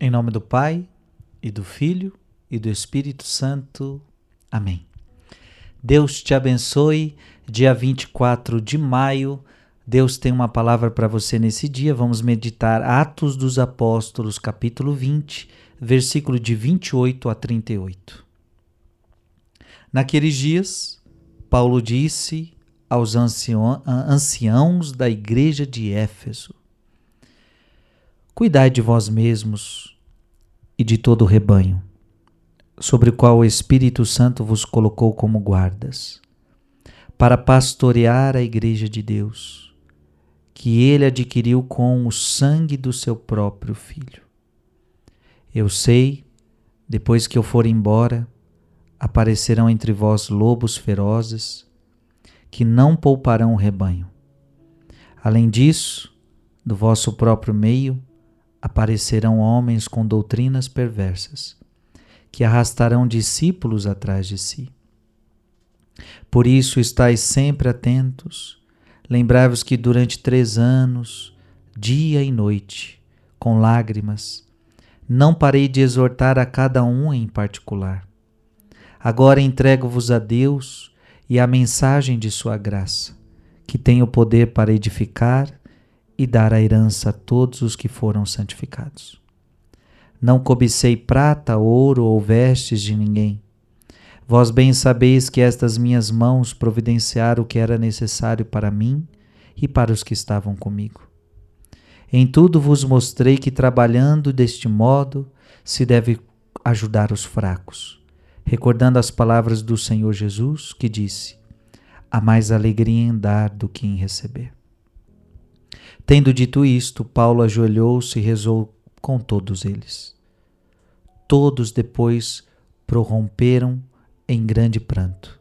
Em nome do Pai, e do Filho, e do Espírito Santo. Amém. Deus te abençoe. Dia 24 de maio, Deus tem uma palavra para você nesse dia. Vamos meditar Atos dos Apóstolos, capítulo 20, versículo de 28 a 38. Naqueles dias, Paulo disse aos anciãos da igreja de Éfeso: Cuidai de vós mesmos e de todo o rebanho, sobre o qual o Espírito Santo vos colocou como guardas, para pastorear a igreja de Deus, que ele adquiriu com o sangue do seu próprio filho. Eu sei, depois que eu for embora, aparecerão entre vós lobos ferozes, que não pouparão o rebanho. Além disso, do vosso próprio meio, aparecerão homens com doutrinas perversas, que arrastarão discípulos atrás de si. Por isso, estáis sempre atentos. Lembrai-vos que durante três anos, dia e noite, com lágrimas, não parei de exortar a cada um em particular. Agora entrego-vos a Deus e a mensagem de Sua graça, que tem o poder para edificar e dar a herança a todos os que foram santificados. Não cobicei prata, ouro ou vestes de ninguém. Vós bem sabeis que estas minhas mãos providenciaram o que era necessário para mim e para os que estavam comigo. Em tudo vos mostrei que trabalhando deste modo se deve ajudar os fracos, recordando as palavras do Senhor Jesus, que disse: Há mais alegria em dar do que em receber. Tendo dito isto, Paulo ajoelhou-se e rezou com todos eles. Todos depois prorromperam em grande pranto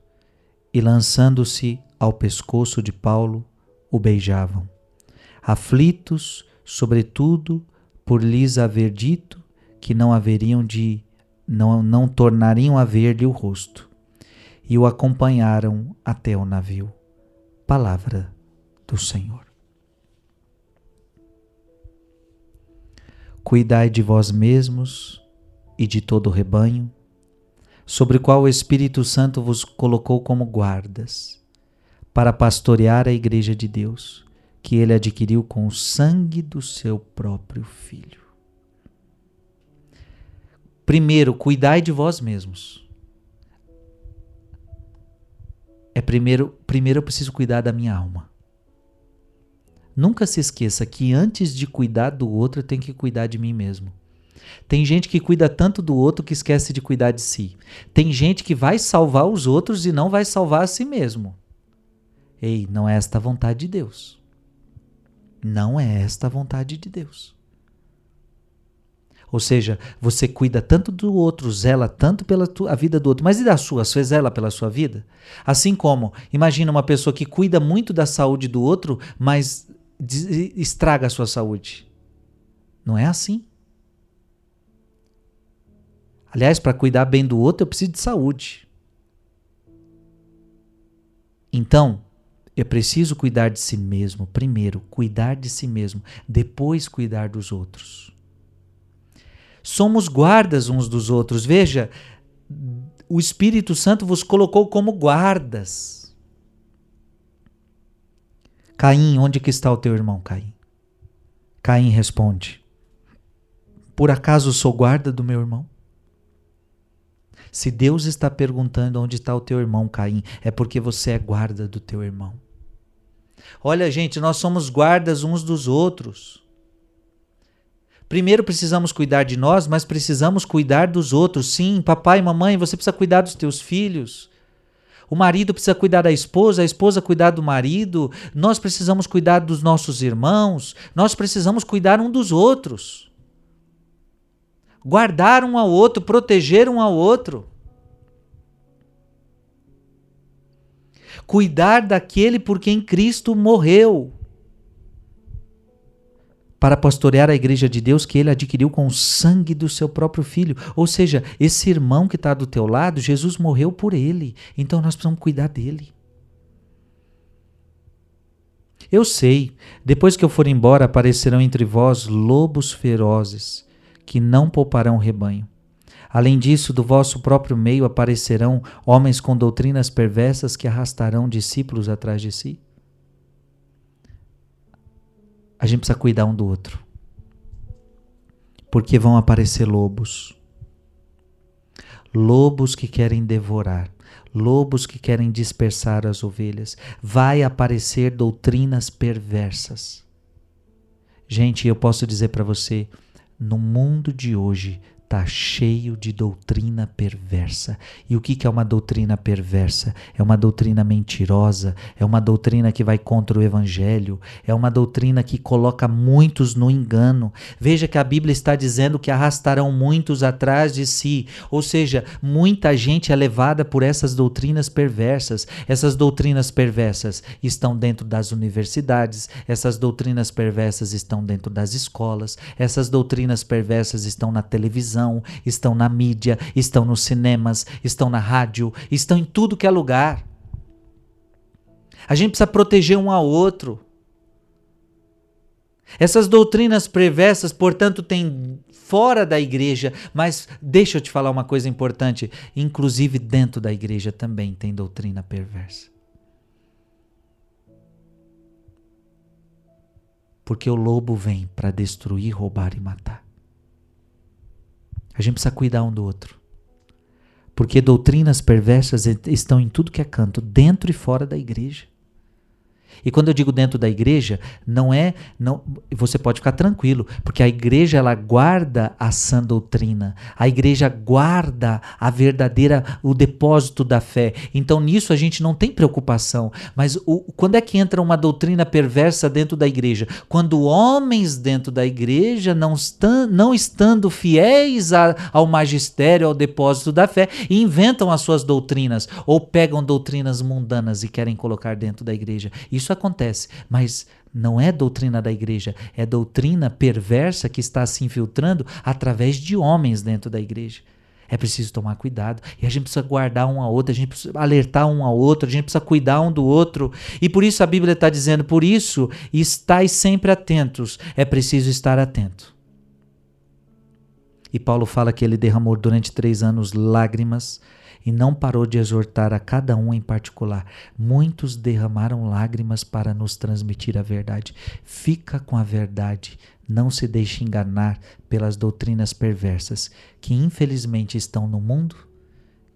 e, lançando-se ao pescoço de Paulo, o beijavam, aflitos, sobretudo, por lhes haver dito que não haveriam de não, não tornariam a ver-lhe o rosto, e o acompanharam até o navio. Palavra do Senhor. Cuidai de vós mesmos e de todo o rebanho, sobre o qual o Espírito Santo vos colocou como guardas, para pastorear a igreja de Deus, que ele adquiriu com o sangue do seu próprio Filho. Primeiro, cuidai de vós mesmos. É primeiro, primeiro eu preciso cuidar da minha alma. Nunca se esqueça que antes de cuidar do outro, eu tenho que cuidar de mim mesmo. Tem gente que cuida tanto do outro que esquece de cuidar de si. Tem gente que vai salvar os outros e não vai salvar a si mesmo. Ei, não é esta a vontade de Deus. Não é esta a vontade de Deus. Ou seja, você cuida tanto do outro, zela tanto pela a vida do outro, mas e da sua? Você zela pela sua vida? Assim como, imagina uma pessoa que cuida muito da saúde do outro, mas estraga a sua saúde. Não é assim. Aliás, para cuidar bem do outro, eu preciso de saúde. Então, eu preciso cuidar de si mesmo primeiro, cuidar de si mesmo, depois cuidar dos outros. Somos guardas uns dos outros. Veja, o Espírito Santo vos colocou como guardas. Caim, onde que está o teu irmão, Caim? Caim responde: Por acaso sou guarda do meu irmão? Se Deus está perguntando onde está o teu irmão, Caim, é porque você é guarda do teu irmão. Olha, gente, nós somos guardas uns dos outros. Primeiro precisamos cuidar de nós, mas precisamos cuidar dos outros. Sim, papai e mamãe, você precisa cuidar dos teus filhos. O marido precisa cuidar da esposa, a esposa cuidar do marido, nós precisamos cuidar dos nossos irmãos, nós precisamos cuidar um dos outros. Guardar um ao outro, proteger um ao outro. Cuidar daquele por quem Cristo morreu para pastorear a igreja de Deus que ele adquiriu com o sangue do seu próprio filho. Ou seja, esse irmão que está do teu lado, Jesus morreu por ele. Então nós precisamos cuidar dele. Eu sei, depois que eu for embora, aparecerão entre vós lobos ferozes, que não pouparão o rebanho. Além disso, do vosso próprio meio aparecerão homens com doutrinas perversas que arrastarão discípulos atrás de si. A gente precisa cuidar um do outro. Porque vão aparecer lobos. Lobos que querem devorar, lobos que querem dispersar as ovelhas. Vai aparecer doutrinas perversas. Gente, eu posso dizer para você, no mundo de hoje está cheio de doutrina perversa. E o que, que é uma doutrina perversa? É uma doutrina mentirosa, é uma doutrina que vai contra o evangelho, é uma doutrina que coloca muitos no engano. Veja que a Bíblia está dizendo que arrastarão muitos atrás de si, ou seja, muita gente é levada por essas doutrinas perversas. Essas doutrinas perversas estão dentro das universidades, essas doutrinas perversas estão dentro das escolas, essas doutrinas perversas estão na televisão televisão, estão na mídia, estão nos cinemas, estão na rádio, estão em tudo que é lugar. A gente precisa proteger um ao outro. Essas doutrinas perversas, portanto, têm fora da igreja, mas deixa eu te falar uma coisa importante: inclusive dentro da igreja também tem doutrina perversa. Porque o lobo vem para destruir, roubar e matar. A gente precisa cuidar um do outro. Porque doutrinas perversas estão em tudo que é canto, dentro e fora da igreja. E quando eu digo dentro da igreja, não é, não, você pode ficar tranquilo, porque a igreja ela guarda a sã doutrina. A igreja guarda a verdadeira o depósito da fé. Então nisso a gente não tem preocupação, mas o, quando é que entra uma doutrina perversa dentro da igreja? Quando homens dentro da igreja não estão não estando fiéis a, ao magistério, ao depósito da fé, inventam as suas doutrinas ou pegam doutrinas mundanas e querem colocar dentro da igreja. Isso acontece, mas não é doutrina da igreja, é doutrina perversa que está se infiltrando através de homens dentro da igreja. É preciso tomar cuidado e a gente precisa guardar um ao outro, a gente precisa alertar um ao outro, a gente precisa cuidar um do outro. E por isso a Bíblia está dizendo: por isso, estáis sempre atentos, é preciso estar atento. E Paulo fala que ele derramou durante três anos lágrimas e não parou de exortar a cada um em particular. Muitos derramaram lágrimas para nos transmitir a verdade. Fica com a verdade. Não se deixe enganar pelas doutrinas perversas que infelizmente estão no mundo,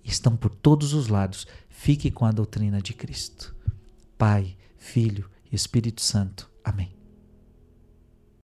estão por todos os lados. Fique com a doutrina de Cristo. Pai, Filho e Espírito Santo. Amém.